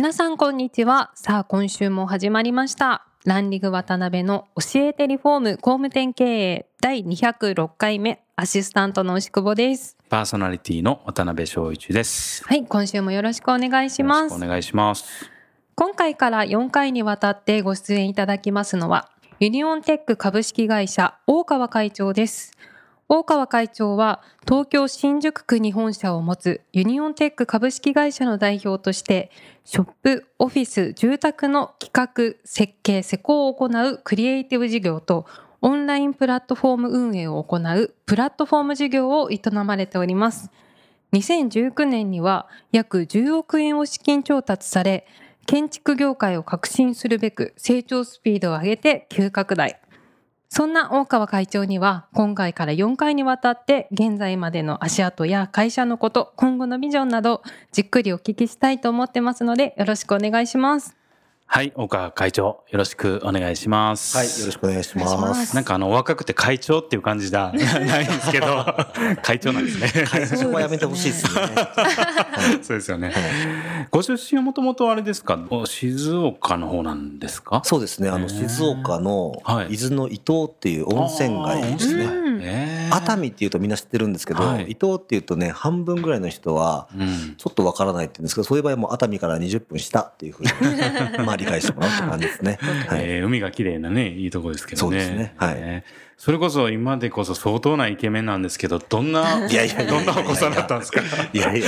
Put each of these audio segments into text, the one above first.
皆さんこんにちは。さあ今週も始まりました。ランリグ渡辺の教えてリフォーム工務店経営第206回目アシスタントの牛久保です。パーソナリティの渡辺翔一です。はい今週もよろしくお願いします。よろしくお願いします。今回から4回にわたってご出演いただきますのはユニオンテック株式会社大川会長です大川会長は東京新宿区に本社を持つユニオンテック株式会社の代表としてショップ、オフィス、住宅の企画、設計、施工を行うクリエイティブ事業とオンラインプラットフォーム運営を行うプラットフォーム事業を営まれております。2019年には約10億円を資金調達され、建築業界を革新するべく成長スピードを上げて急拡大。そんな大川会長には今回から4回にわたって現在までの足跡や会社のこと、今後のビジョンなどじっくりお聞きしたいと思ってますのでよろしくお願いします。はい、岡会長、よろしくお願いします。はい、よろしくお願いしま。すすなんかあの、若くて会長っていう感じじゃ ないんですけど、会長なんですね。会長はやめてほしいですね。そうですよね。ご出身はもともとあれですか？お静岡の方なんですか？そうですね。あの静岡のはい伊豆の伊東っていう温泉街ですね。熱海っていうとみんな知ってるんですけど、はい伊東っていうとね半分ぐらいの人はうん。ちょっとわからないって言うんですけど、そういう場合はもう熱海から20分下っていうふうに まあ理解してもらうって感じですね。はい。えー海が綺麗なね、いいとこですけどね。そうですねはいえーそれこそ今でこそ相当なイケメンなんですけど、どんな、いやいやいやいやどんなお子さんだったんですか？いやいや、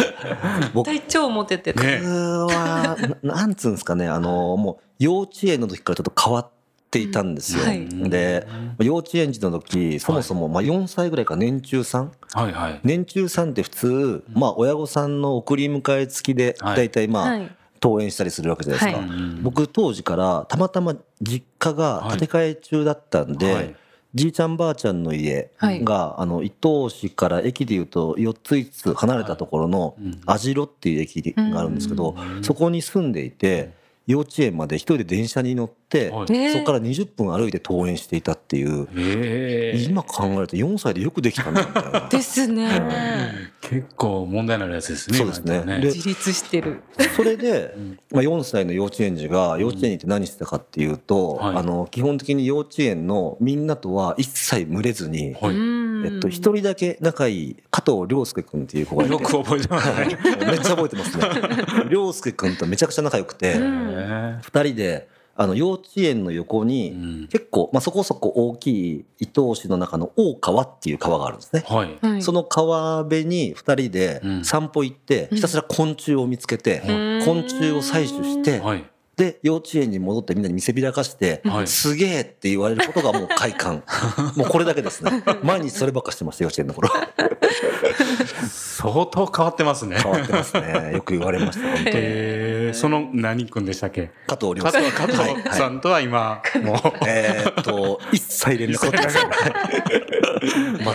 僕体調モテてる。ね。はななんつうんですかね、あのもう幼稚園の時からちょっと変わっていたんですよ。はい。で、幼稚園児の時、そもそもまあ4歳ぐらいから年中さん。はいはい。年中さんって普通、まあ親御さんの送り迎え付きで、はい。大体まあ、はい。登園したりするわけじゃないですか。はい。うん僕当時からたまたま実家が建て替え中だったんで、はい。じいちゃんばあちゃんの家はい。が、あの伊東市から駅でいうと4つ5つ離れたところのうん網代っていう駅があるんですけど、そこに住んでいて幼稚園まで一人で電車に乗って、はいねそこから20分歩いて登園していたっていう、ええ今考えると4歳でよくできたなみたいな。ですね。結構問題のあるやつですね。そうですね今だとで自立してる。それで、まあ、4歳の幼稚園児が幼稚園に行って何してたかっていうと、はいあの基本的に幼稚園のみんなとは一切群れずに、はい。うん。えっと、一人だけ仲いい加藤亮介君っていう子がいて。よく覚えてますね。めっちゃ覚えてますね。亮介君とめちゃくちゃ仲良くて、うん。へ二人であの幼稚園の横に、うん。結構、まあ、そこそこ大きい伊東市の中の大川っていう川があるんですね。えはい。はい。その川辺に二人でうん。散歩行って、ひたすら昆虫を見つけて、うん。昆虫を採取して、はい。で幼稚園に戻ってみんなに見せびらかして、はい。すげえって言われることがもう快感。もうこれだけですね。毎日そればっかしてました幼稚園の頃。相当変わってますね。変わってますね。よく言われました本当に。ええその何君でしたっけ？加藤亮加介藤加藤さんとは今、もう。えーっと一切連絡取ってません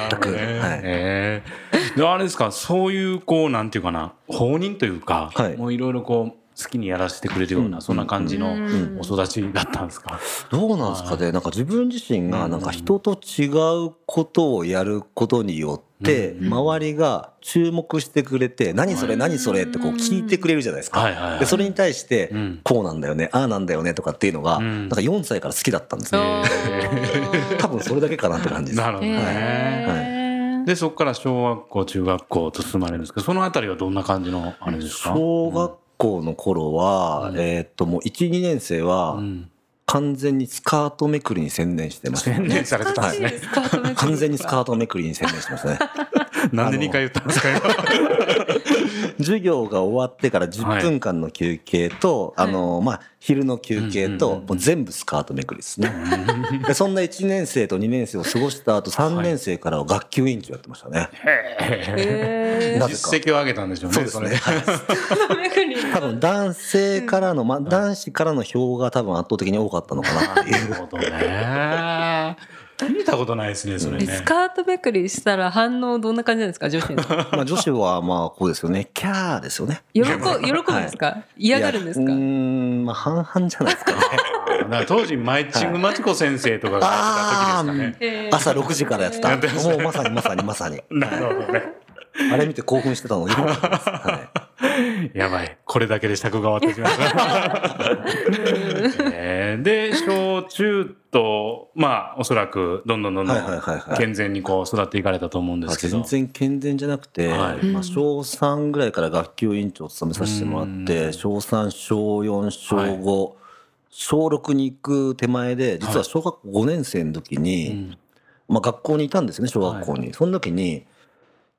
全く、ねはい。ええであれですか、そういう、こう、なんていうかな、放任というか、はい。もういろいろこう、好きにやらせてくれるような、そんな感じのうん。お育ちだったんですか？どうなんですかね？なんか自分自身がなんか人と違うことをやることによってうん。周りが注目してくれて何それ何それ？ってこう聞いてくれるじゃないですか。はいはいはい。でそれに対してうん。こうなんだよねああなんだよねとかっていうのがうん。なんか4歳から好きだったんですおねー 多分それだけかなって感じです。なるほどね。へー。で、そこから小学校、中学校と進まれるんですけど、そのあたりはどんな感じのあれですか？小学校の頃はうん。えーっともう12年生はうん。完全にスカートめくりに専念してました洗練されてたんですね。完全にスカートめくりに専念してましたねなんで2回言ったんですか今。授業が終わってから10分間の休憩と、はい。あのまあ昼の休憩と、もう全部スカートめくりですね。でそんな1年生と2年生を過ごした後3年生からは学級委員長やってましたね。へ 実績を上げたんでしょうねそうですね。多分男性からの、まあ、男子からの票が多分圧倒的に多かったのかなっていう。なるほどね聞いたことないですねそれね。スカートめくりしたら反応どんな感じなんですか女子のまあ女子はまあこうですよね。キャーですよね。喜喜ぶんですか、嫌がるんですか？うーん、まあ半々じゃないですかね。だから当時マイチングマチコ先生とかがやってた時ですかね。えー。朝6時からやってた。もうまさにまさにまさに。なるほどね。あれ見て興奮してたのよかったです。はい やばい。これだけで尺が終わってしまった、えーで小中とまあおそらくどんどんどんどんはいはいはいはい。健全にこう育っていかれたと思うんであすけど。全然健全じゃなくて、はい。まあ、小3ぐらいから学級委員長を務めさせてもらってうん。小3小4小はい。5、小6に行く手前で実は小学校5年生の時に、うん。まあ、学校にいたんですよね小学校に、その時に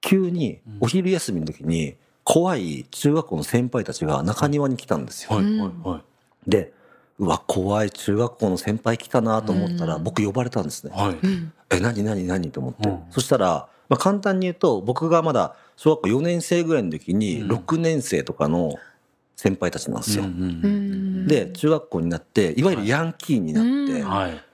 急にお昼休みの時に怖い中学校の先輩たちが中庭に来たんですよ。はいはいはい。でうわ怖い中学校の先輩来たなと思ったら、うん僕呼ばれたんですね。はい。うん。え何何何？と思って、うん。そしたら、まあ、簡単に言うと僕がまだ小学校4年生ぐらいの時にうん。6年生とかの先輩たちなんですよ。うんうんうん。で中学校になっていわゆるヤンキーになって、うん。はい。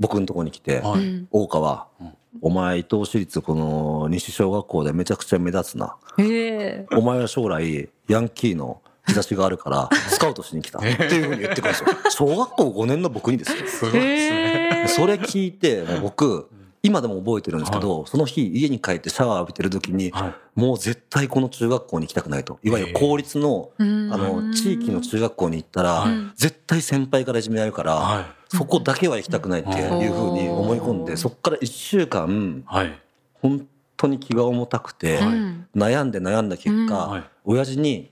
僕のところに来て「はい。うん。大川、うんお前伊東市立この西小学校でめちゃくちゃ目立つな。へお前は将来ヤンキーの日差しがあるから スカウトしに来た」っていうふうに言ってくるんですよ。小学校5年の僕にですよ。すごいですねえ。それ聞いて僕今でも覚えてるんですけど、その日家に帰ってシャワー浴びてる時にはい。もう絶対この中学校に行きたくないと。いわゆる公立のあの地域の中学校に行ったらはい。絶対先輩からいじめられるからはい。そこだけは行きたくないっていうふうに思い込んでそこから1週間はい。本当に気が重たくてうん悩んで悩んだ結うん。果はい。親父に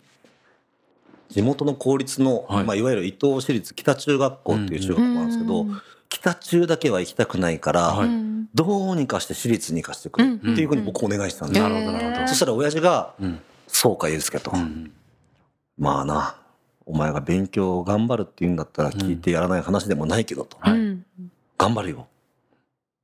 地元の公立のはい。まあいわゆる伊東市立北中学校っていう中学校なんですけど北中だけは行きたくないからどうにかして私立に行かせてくれっていうふうに僕お願いしたんです。よなるほどなるほど。そしたら親父がうん「そうか祐介」と。うん「まあなお前が勉強頑張るって言うんだったら聞いてやらない話でもないけど」と。はい。うん「頑張るよ。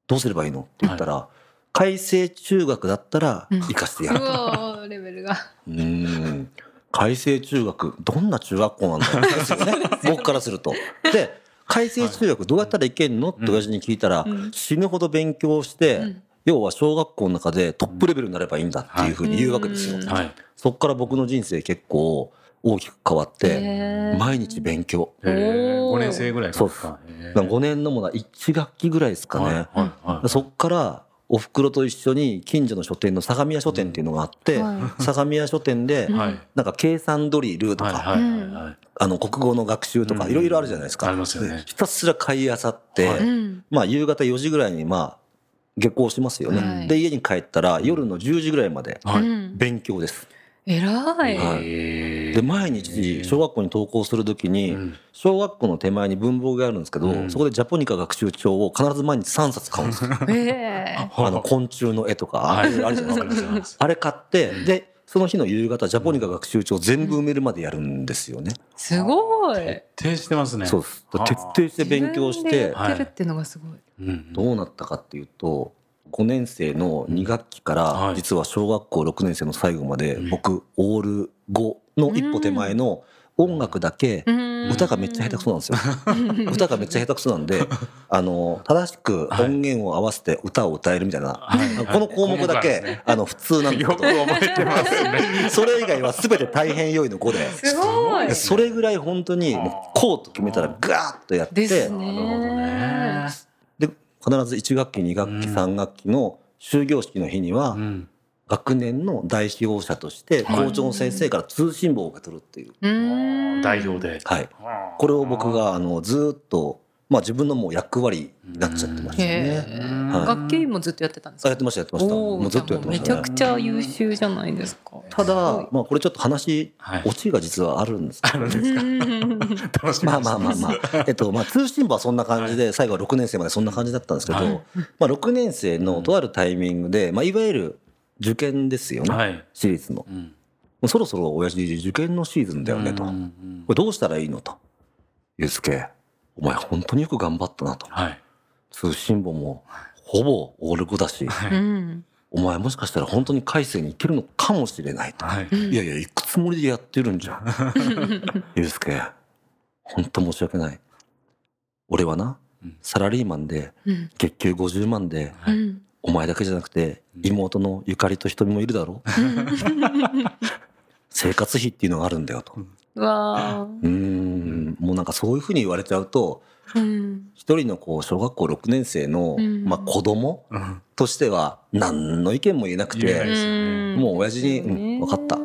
どうすればいいの?」って言ったら「開成中学だったら行かせてやる」うわーレベルが。うーん。開成中学どんな中学校なんだろうですよね。僕からすると。で開成中学どうやったらいけんの？って親父に聞いたら、うん。死ぬほど勉強して、うん。要は小学校の中でトップレベルになればいいんだっていうふうに言うわけですよ。うん。はい。そこから僕の人生結構大きく変わって毎日勉強。えー。おー。5年生ぐらいからです。かへー。5年のものは1学期ぐらいですかね。はいはいはい。そこからお袋と一緒に近所の書店の相模屋書店っていうのがあって、は相模屋書店でなんか計算ドリルとか、はいはいはいはいあの国語の学習とかうん。いろいろあるじゃないですか。ありますよね。ひたすら買い漁って、まあ夕方4時ぐらいにまあ下校しますよね。はい。で家に帰ったら夜の10時ぐらいまではい。うん勉強です。偉い。はい。で毎日小学校に登校するときに、うん。小学校の手前に文房具があるんですけど、うん。そこでジャポニカ学習帳を必ず毎日3冊買うんですよ。ええあの昆虫の絵とか、はい。あるじゃないですか。あれ買ってでその日の夕方ジャポニカ学習帳全部埋めるまでやるんですよね。すごい。徹底してますね。そう徹底して勉強して。やってるっていうのがすごい。うんどうなったかっていうと5年生の2学期かはい。ら実は小学校6年生の最後までうん。僕オール5の一歩手前の音楽だけ歌がめっちゃ下手くそなんですよ。歌がめっちゃ下手くそなんで あの正しく音源を合わせて歌を歌えるみたいな、はい。この項目だけ、はい。あの普通なんですよくけど覚えてますね。それ以外は全て大変良いの5で。すごい。それぐらい本当にもうこうと決めたらガーッとやっですてね。なるほどね。で必ず1学期2学期うん。3学期の終業式の日にはうん学年の代表者としてはい。校長先生から通信簿を受け取るっていう、代表で。はい、これを僕があのずーっと、まあ、自分のもう役割になっちゃってましたね。はい。学級委員もずっとやってたんですか？あやってましたやってました。もうずっとやってました。めちゃくちゃ優秀じゃないですか。ただ、まあ、これちょっと話はい。オチが実はあるんです。けどあるんですまあまあまあまあ、えっと、まあ、通信簿はそんな感じで、最後は6年生までそんな感じだったんですけど、はい。まあ、6年生のとあるタイミングで、まあ、いわゆる受験ですよね、はい。私立の。もうん。うそろそろ親父受験のシーズンだよねと。こうんうんれどうしたらいいのと。ゆうすけ、お前本当によく頑張ったなと。はい。通信簿もほぼオール5だし、うんお前もしかしたら本当に改正に行けるのかもしれないと。はい。うんいやいや、行くつもりでやってるんじゃん。ゆうすけ、本当申し訳ない。俺はなうん、サラリーマンで、うん月給50万で、お前だけじゃなくて、うん。妹のゆかりと瞳もいるだろ？生活費っていうのがあるんだよと。うわうーん、もうなんかそういうふうに言われちゃうと、ーうん。一人のこう、小学校6年生の、うん。まあ子供うんとしては、何の意見も言えなくて、っですよね。もう親父にうんわかった。て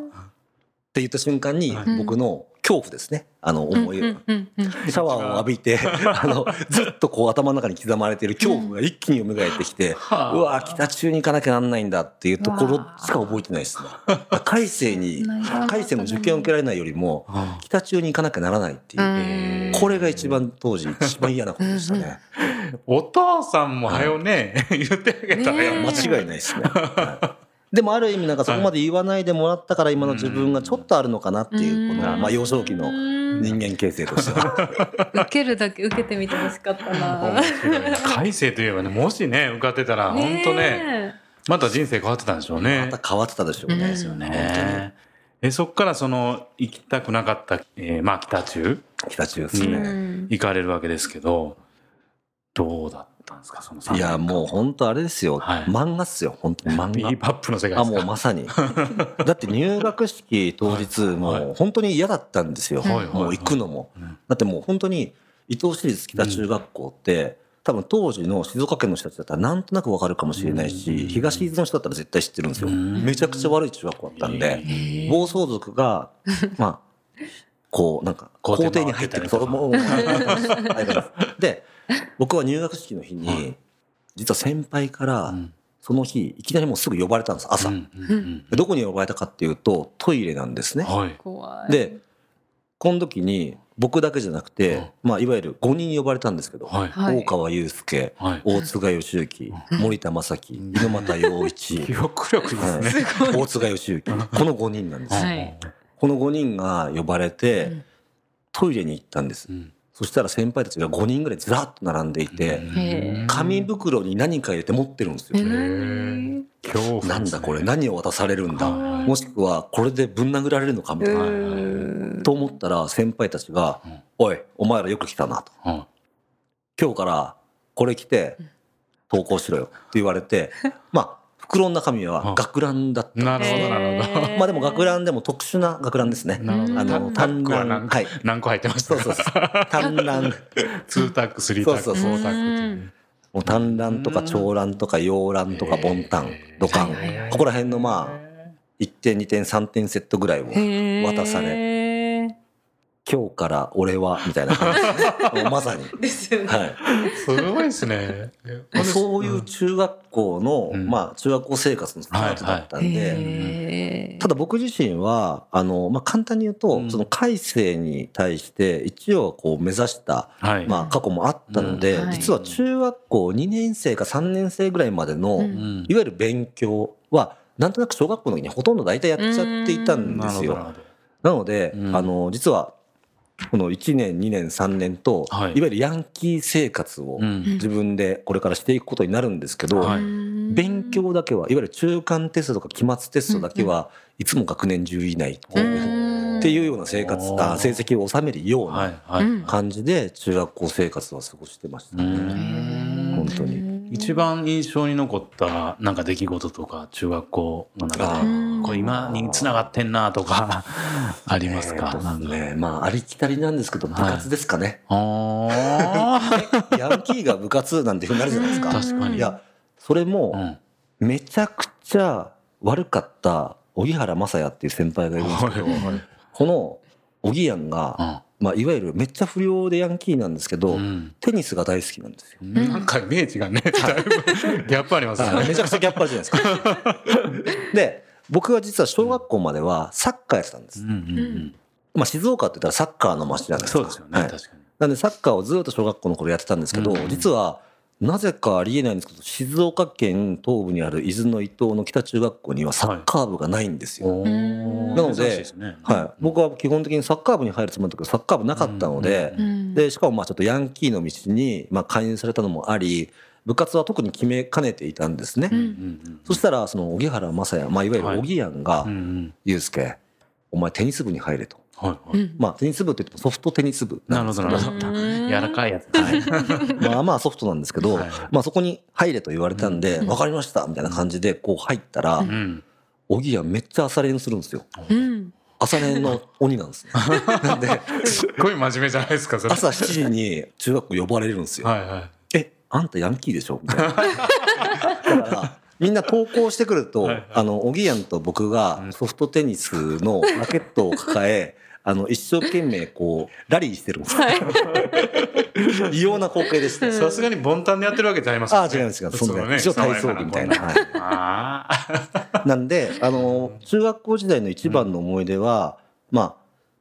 言った瞬間にはい、僕の恐怖ですね。あの、思い、うんうんうんシャワーを浴びて、あの、ずっとこう頭の中に刻まれている恐怖が一気に蘇ってきて、はあうわ北中に行かなきゃなんないんだっていうところしか覚えてないですね。改正に、改正の受験を受けられないよりも、あ北中に行かなきゃならないっていうう。んこれが一番当時一番嫌なことでしたね。お父さんもはよね、言ってあげたら。間違いないですね。はいでもある意味なんかそこまで言わないでもらったから今の自分がちょっとあるのかなっていう、この、まあ幼少期の人間形成としては。受けるだけ受けてみてほしかったな改正といえばね、もしね、受かってたら、本当ね、また人生変わってたんでしょうね。また変わってたでしょうね。うんですよ本ね。え、そっからその、行きたくなかった、えーまあ、北中北中ですうね。ん行かれるわけですけど、どうだったんですか、その3いや、もう本当あれですよ。はい漫画っすよ。本当に漫画。ビーバップの世界あ、もうまさに。だって入学式当日、はいもう本当に嫌だったんですよ。はいはいもう行くのも。うんだってもう本当に伊東市立北中学校って、多分当時の静岡県の人たちだったらなんとなくわかるかもしれないし、東伊豆の人だったら絶対知ってるんですよ。うんめちゃくちゃ悪い中学校だったんで、暴走族が、まあ、こう、なんか、校校庭庭に入ってる。それも、で、僕は入学式の日に、実は先輩からう、んその日、いきなりもうすぐ呼ばれたんです、朝。どこに呼ばれたかっていうと、トイレなんですね。はい。で、この時に、僕だけじゃなくて、まあ、いわゆる5人呼ばれたんですけど、はい。はい大川祐介、はい。大塚義行、森田正樹、猪俣洋一、記憶力ですね。はい大塚義行、この5人なんです。はいこの5人が呼ばれて、うんトイレに行ったんです。うんそしたら先輩たちが5人ぐらいずらっと並んでいて、紙袋に何か入れて持ってるんですよ。なんだこれ何を渡されるんだはい。もしくはこれでぶん殴られるのかみたいな。うんと思ったら先輩たちがうん「おいお前らよく来たな」と。は「今日からこれ着て投稿しろよ」って言われてまあ袋の中身は学ランだったいなるほど、なるほど。まあでも学ランでも特殊な学ランですね。なるほど。あのタックは短何ランはい。何個入ってましたそうそうそう。短ラン2タック、3タック、そうそうそう。4タック。もう短ランとか長ランとか洋ランとかボンタン土管ここら辺のまあ1点2点3点セットぐらいを渡されれ今日から俺はみたいな感じ。ですねもうまさに。ですよね。はい。すごいですね。そういう中学校の、うん。まあ中学校生活のスタートだったんで、ただ僕自身は、あの、まあ簡単に言うと、うん。その改正に対して一応こう目指した、はい。まあ過去もあったので、うん。はい。実は中学校2年生か3年生ぐらいまでの、いわゆる勉強は、なんとなく小学校の時にほとんど大体やっちゃっていたんですよ。なので、うん。あの、実は、この1年、2年、3年と、はい。い、わゆるヤンキー生活を自分でこれからしていくことになるんですけど、はい。勉強だけは、いわゆる中間テストとか期末テストだけは、いつも学年10位以内うん。っていうような生活、あ成績を収めるようは。な感じで中学校生活は過ごしてましたうね。ん。本当に一番印象に残ったなんか出来事とか中学校の中で。これ今につながってんなとか ありますか、えね、まあ、ありきたりなんですけど、部活ですかね。あ ヤンキーが部活なんていうふうになるじゃないですか。確かに。いや、それーも、うん。めちゃくちゃ悪かった荻原正也っていう先輩がいるんですけど、この荻やんが、まあ、いわゆるめっちゃ不良でヤンキーなんですけど、うんテニスが大好きなんですよ。なんかイメージがね、だいぶギャップありますよね。めちゃくちゃギャップあるじゃないですか。で、僕は実は小学校まではサッカーやってたんですうん。うんうんまあ、静岡って言ったらサッカーの街じゃないですか。そうですよね、はい確かに。なんでサッカーをずっと小学校の頃やってたんですけど、うん実はなぜかありえないんですけど静岡県東部にある伊豆の伊東の北中学校にはサッカー部がないんですよ。おー。なのでね。はい、僕は基本的にサッカー部に入るつもりだったけどサッカー部なかったので、うん。でしかもまあちょっとヤンキーの道にまあ勧誘されたのもあり部活は特に決めかねていたんですね。うんそしたらその荻原正也、まあ、いわゆる荻やんがうんうん「祐介お前テニス部に入れ」と。はいはい。うん。まあテニス部って言ってもソフトテニス部なるほどなるほど。うん。柔らかいやつ。はい。まあまあソフトなんですけど、はい。まあそこに入れと言われたんで、うん。分かりましたみたいな感じでこう入ったら、ううん荻やんめっちゃ朝練するんですよ。うん。朝練の鬼なんですね。なんで、すっごい真面目じゃないですか朝7時に中学校呼ばれるんですよ。はいはい。え、あんたヤンキーでしょ？みたいな。だから、みんな投稿してくると、はいはい。あの、おぎやんと僕がソフトテニスのラケットを抱え、あの、一生懸命こう、ラリーしてるん。ですよ。異様な光景でした。さすがにボンタンでやってるわけじゃありませんああ、違います、違います。そんな、一応体操着みたいな。はい。ああなんで、あの、中学校時代の一番の思い出は、まあ、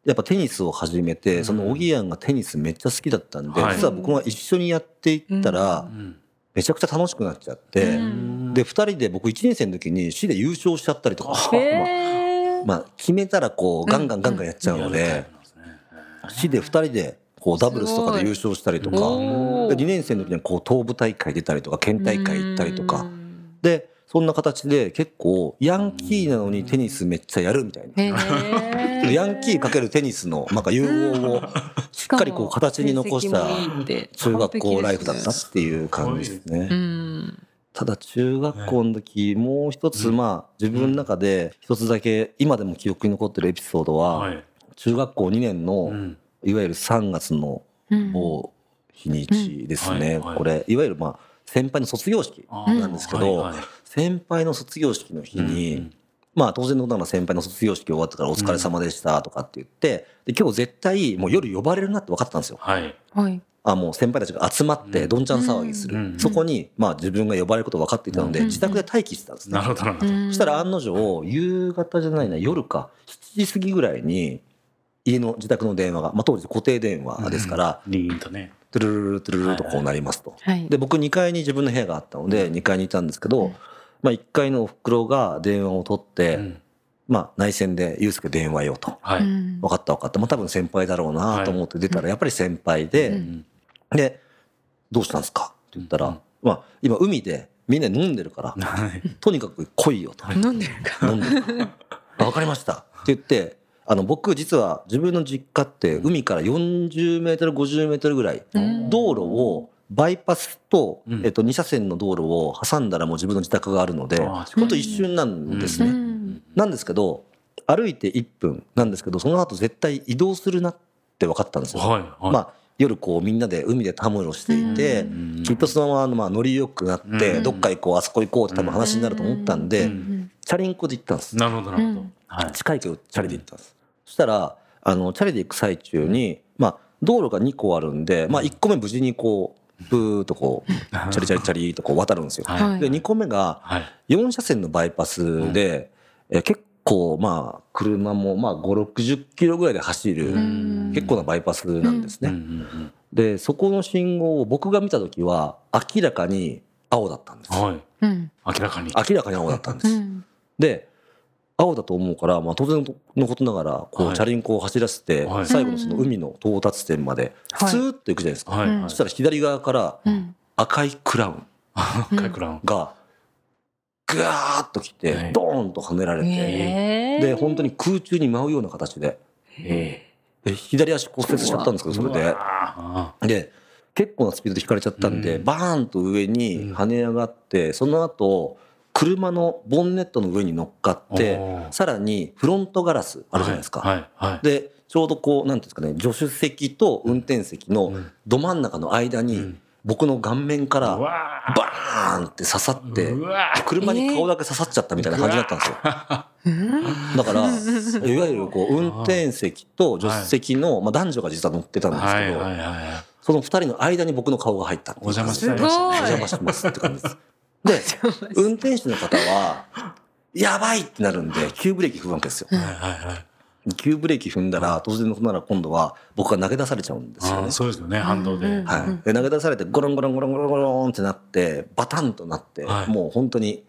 やっぱテニスを始めて、そのおぎやんがテニスめっちゃ好きだったんで、はい。実は僕が一緒にやっていったら、うん。めちゃくちゃ楽しくなっちゃって、うん。で、二人で僕1年生の時に市で優勝しちゃったりとか、へー まあ、決めたらこう、ガンガンガンガンやっちゃうので、市で二人で、こう、ダブルスとかで優勝したりとか、おーで2年生の時にはこう、東部大会出たりとか、県大会行ったりとか、うん。で、そんな形で結構、ヤンキーなのにテニスめっちゃやるみたいな。ヤンキーかけるテニスの、なんか融合をしっかりこう形に残した中学校ライフだったっていう感じですね。うんただ中学校の時、もう一つまあ自分の中で一つだけ今でも記憶に残ってるエピソードは、はい。中学校2年のうん。いわゆる3月のうん。某日にちですね。これ、いわゆるまあ先輩の卒業式なんですけど、先輩の卒業式の日に、うんまあ当然のことながら先輩の卒業式終わったからお疲れ様でしたとかって言って、で今日絶対もう夜呼ばれるなって分かってたんですよ。はい。はいあもう先輩たちが集まってどんちゃん騒ぎする、うん。そこにまあ自分が呼ばれること分かっていたので、うん。自宅で待機してたんですね。なるほどなるほど。うん。そしたら案の定夕方じゃないな夜か7時過ぎぐらいに家の自宅の電話が、まあ、当時固定電話ですから、リーンとね。トゥルルルルトゥルルルとこうなりますと。はい。で僕2階に自分の部屋があったので2階にいたんですけど、うん。まあ、1階のおふくろが電話を取って、うん。まあ、内線で「ゆうすけ電話よ」と。はい。うん。分かった分かった。まあ、多分先輩だろうなと思って出たら、やっぱり先輩で、ううんんで、どうしたんですか？って言ったら、うん。まあ、今海でみんな飲んでるから、はい。とにかく来いよと。飲んでるか。飲んでるから。わかりました。って言って、あの、僕実は自分の実家って海から40メートル、50メートルぐらい、うん。道路をバイパスと、うん。えっと、2車線の道路を挟んだらもう自分の自宅があるので、あーほんと一瞬なんですうね。ん。なんですけど、歩いて1分なんですけど、その後絶対移動するなって分かったんですよ。はいはい。まあ、夜こうみんなで海でたむろしていて、うん。きっとそのまままあノリよくなって、うん。どっか行こう、あそこ行こうって多分話になると思ったんで、チャリンコで行ったんです。なるほどなるほど。うん。はい。近いけどチャリで行ったんです。そしたら、あの、チャリで行く最中に、まあ、道路が2個あるんで、まあ、1個目無事にこう、ブーっとこう、チャリチャリチャリとこう渡るんですよ。はい。で、2個目がはい。4車線のバイパスで、え結構まあ、車もまあ、5、60キロぐらいで走る、ん。結構なバイパスなんですね。うん。うん。で、そこの信号を僕が見たときは、明らかに青だったんです。うんはい。うん。明らかに。明らかに青だったんです。うん。で、青だと思うから、まあ当然のことながら、こう、はいチャリンコを走らせては、い。最後のその海の到達点まで、はいスーッと行くじゃないですか。そしたら左側からうん。赤いクラウン。カイクラウン。が、ぐわーっと来はてい、ドーンと跳ねられて、で、本当に空中に舞うような形で、えで左足骨折しちゃったんですけど、それで。あで、結構なスピードで引かれちゃったんで、うん。バーンと上に跳ね上がって、その後、車のボンネットの上に乗っかってさらにフロントガラスあるじゃないですか。はいはい。で、ちょうどこう、なんていうんですかね、助手席と運転席のうん。ど真ん中の間にうん、僕の顔面からバーンって刺さって車に顔だけ刺さっちゃったみたいな感じだったんですよ。うん？だから、いわゆるこう、運転席と助手席の、まあ男女が実は乗ってたんですけど、その二人の間に僕の顔が入ったお邪魔しすごいちゃいました。お邪魔しますって感じです。で、運転手の方は、やばいってなるんで、急ブレーキ踏むわけですよ。はいはいはい急ブレーキ踏んだら当然のことなら今度は僕が投げ出されちゃうんですよね。そうですよね反動で、うんはい、で投げ出されてゴロンゴロンゴロンゴロンゴロンってなってバタンとなって、はい。もう本当に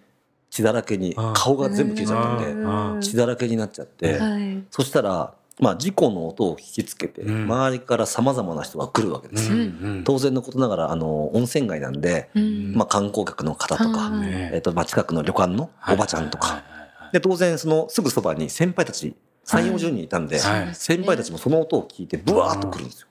血だらけに顔が全部消えちゃっててうん血だらけになっちゃって、はい。そしたら、まあ、事故の音を聞きつけて、うん。周りからさまざまな人が来るわけですよ。当然のことながらあの温泉街なんで、うん。まあ、観光客の方とか、え。っとまあ、近くの旅館のおばちゃんとか、はいはい。で当然そのすぐそばに先輩たち3 4 0人いたんで、はい。先輩たちもその音を聞いてブワーッと来るんですよ。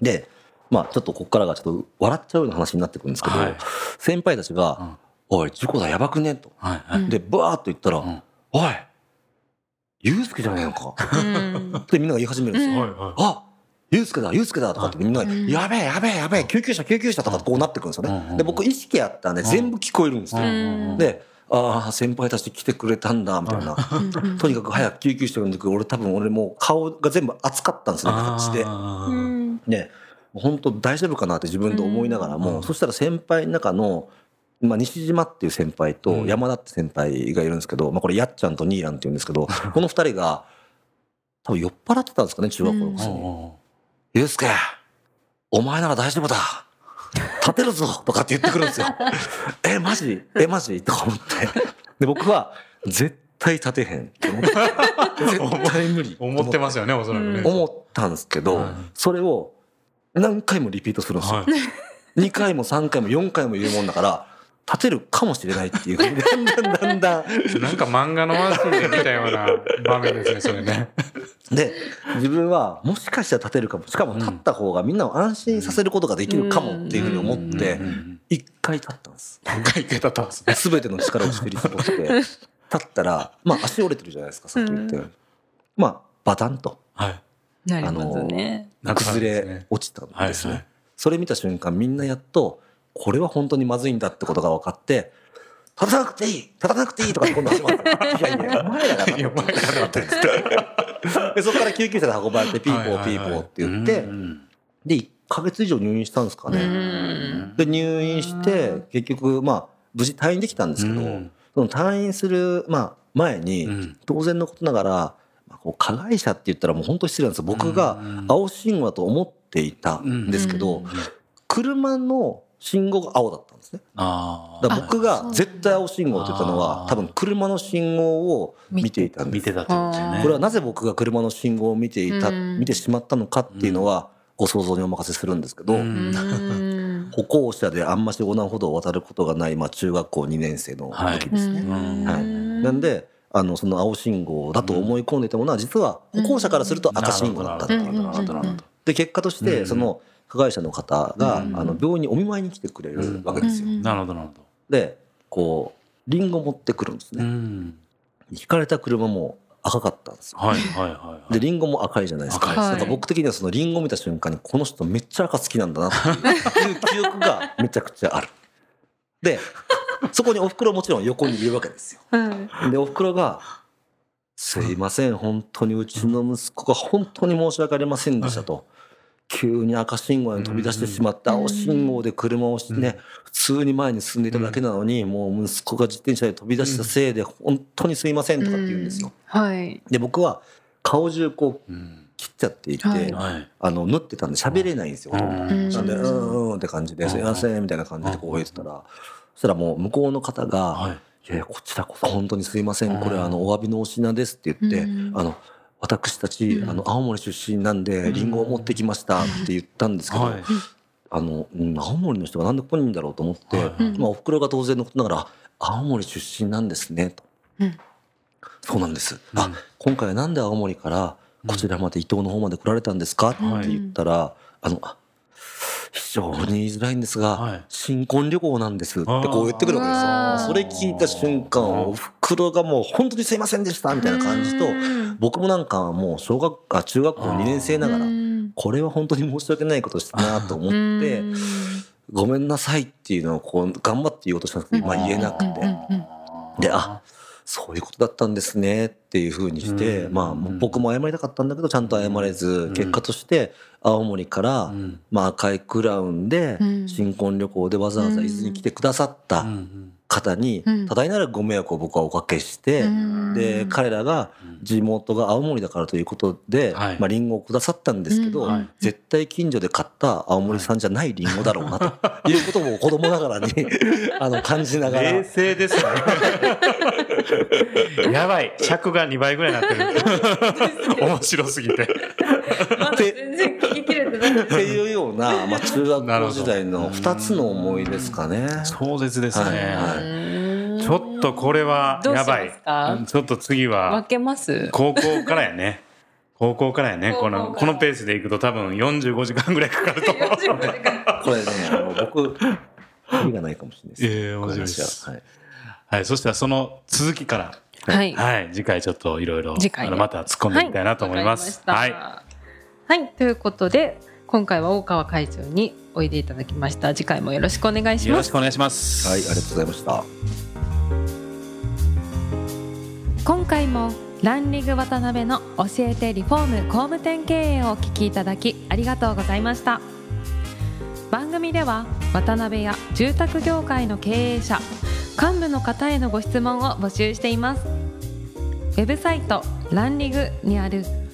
でまあちょっとここからがちょっと笑っちゃうような話になってくるんですけど、はい。先輩たちが「おい事故だやばくね」と。はい。はい。はいでブワーッと言ったら「うん。おいユうスケじゃねえのか」うん。ってみんなが言い始めるんですよ。あユうスケだユうスケだとかってみんながうん。やべえやべえやべえ救急車救急車とかってこうなってくるんですよね。で僕意識あったんで全部聞こえるんですよ。ん。でああ先輩たち来てくれたんだみたいな。うんとにかく早く救急車呼んでくる俺多分俺もう顔が全部熱かったんですね形で。ね。本当大丈夫かなって自分で思いながらも、うん。そしたら先輩の中の、まあ、西島っていう先輩とうん。山田って先輩がいるんですけど、まあ、これやっちゃんとニーランっていうんですけどこの二人が多分酔っ払ってたんですかね中学校のくせに「ゆうすけお前なら大丈夫だ立てるぞ」とかって言ってくるんですよ。えマジ？えマジ？とか思って。で僕は絶対立てへん。と思って絶対無理。思ってますよねおそらくね、うん思ったんですけど、うんそれを何回もリピートするんですよ。はい。2回も3回も4回も言うもんだから立てるかもしれないっていう。ふうにだんだんだんだん。なんか漫画のワンシーンで見たような場面ですねそれね。で自分はもしかしたら立てるかも。しかも立った方がみんなを安心させることができるかもっていうふうに思ってうん。うんうん1回立ったんです。何回行けたったんですね。全ての力を振り絞って。立ったらまあ足折れてるじゃないですかさっき言ったように。まあバタンと。はい。なりますね。崩れ落ちたんですはいねそれ見た瞬間みんなやっとこれは本当にまずいんだってことが分かって立たなくていい立たなくていいとかって今度始まった。いやいや、お前らがいや前からだったんです。でそこから救急車で運ばれてピーポーピーポーって言って、うんで1ヶ月以上入院したんですかうね。ん。で入院して結局まあ無事退院できたんですけど、うん。その退院する、まあ、前に、うん。当然のことながら、まあ、こう加害者って言ったらもう本当に失礼なんですよ。僕がうん。青信号だと思っていたんですけど、うん。車の信号が青だったんですね。あだから僕が絶対青信号って言ったのは多分車の信号を見ていたんです。見てたってことですよね。これはなぜ僕が車の信号を見ていた、うん。見てしまったのかっていうのはご想像にお任せするんですけど、うん。うん。歩行者であんまし横断歩道を渡ることがない、まあ、中学校2年生の時ですね。んはい。なんであのその青信号だと思い込んでいたものは実は歩行者からすると赤信号だったっていう。で結果としてうん。その加害者の方が、うんあの病院にお見舞いに来てくれるわけですよ。うんなるほどなるほどでこうリンゴ持ってくるんですうね。ん引かれた車も赤かったんですよ。はいはいはいはいでリンゴも赤いじゃないですか。赤いですねなんか僕的にはそのリンゴ見た瞬間にこの人めっちゃ赤好きなんだなっていう記憶がめちゃくちゃある。でそこにお袋もちろん横にいるわけですよ。はいでお袋が「すいません本当にうちの息子が本当に申し訳ありませんでした」と。急に赤信号に飛び出してしまった。うん青信号で車をね、うん。普通に前に進んでいただけなのに、もう息子が自転車で飛び出したせいで本当にすいませんとかって言うんですよ。はい。で僕は顔中こううん切っちゃっていて、あの縫ってたんで喋れないんですよ。うん。なんで「ううんんうん」って感じで「すいません」みたいな感じでこう言ってたらそしたらもう向こうの方がはい「いやいやこちらこそ本当にすいません。これうんあのお詫びのお品です」って言ってうん「あの私たちうん。あの青森出身なんでリンゴを持ってきました」って言ったんですけどはい。あのうん青森の人がなんでここにいるんだろうと思ってはいうんまあお袋が当然のことながら「青森出身なんですね」と。うん「そうなんです」うん。あ今回はなんで青森からこちらまで伊東の方まで来られたんですか?」って言ったら「あのあ非常に言いづらいんですが、はい。新婚旅行なんです」ってこう言ってくるわけですよ。それ聞いた瞬間お袋がもう本当にすいませんでしたみたいな感じとうん。僕もなんかはもう小学あ中学校2年生ながらうん。これは本当に申し訳ないことしたなと思ってうん。ごめんなさいっていうのをこう頑張って言おうとしたんですけど、まあ、言えなくて。であそういうことだったんですねっていうふうにして、うん。まあ僕も謝りたかったんだけどちゃんと謝れず、ん。結果として青森から、うん。まあ、赤いクラウンでうん。新婚旅行でわざわざ伊豆に来てくださった。うん方にうん多大なるご迷惑を僕はおかけして、うんで彼らが地元が青森だからということで、はいまあ、リンゴをくださったんですけど、絶対近所で買った青森産じゃないリンゴだろうなと いうことも子供ながらに あの感じながら冷静ですね。やばい。尺が2倍ぐらいになってる。面白すぎて。まだ全然聞ききれてないっていうような、まあ、中学校時代の2つの思いですかね。壮絶ですね。はいはいちょっとこれはやばい。ちょっと次分はけます？高校からやね。高校からやね。このこのペースでいくと多分45時間ぐらいかかると思う。これね、あの僕、意味がないかもしれないです。ええ面白いですこの話ははい。そしたらその続きから、はいはい。次回ちょっといろいろ次回ねまた突っ込んでみたいなと思います。ははいはい、ということで今回は大川会長においでいただきました。次回もよろしくお願いします。よろしくお願いします。はい、ありがとうございました。今回もランリング渡辺の教えてリフォーム工務店経営をお聞きいただきありがとうございました。番組では渡辺や住宅業界の経営者幹部の方へのご質問を募集しています。ウェブサイトランリグにある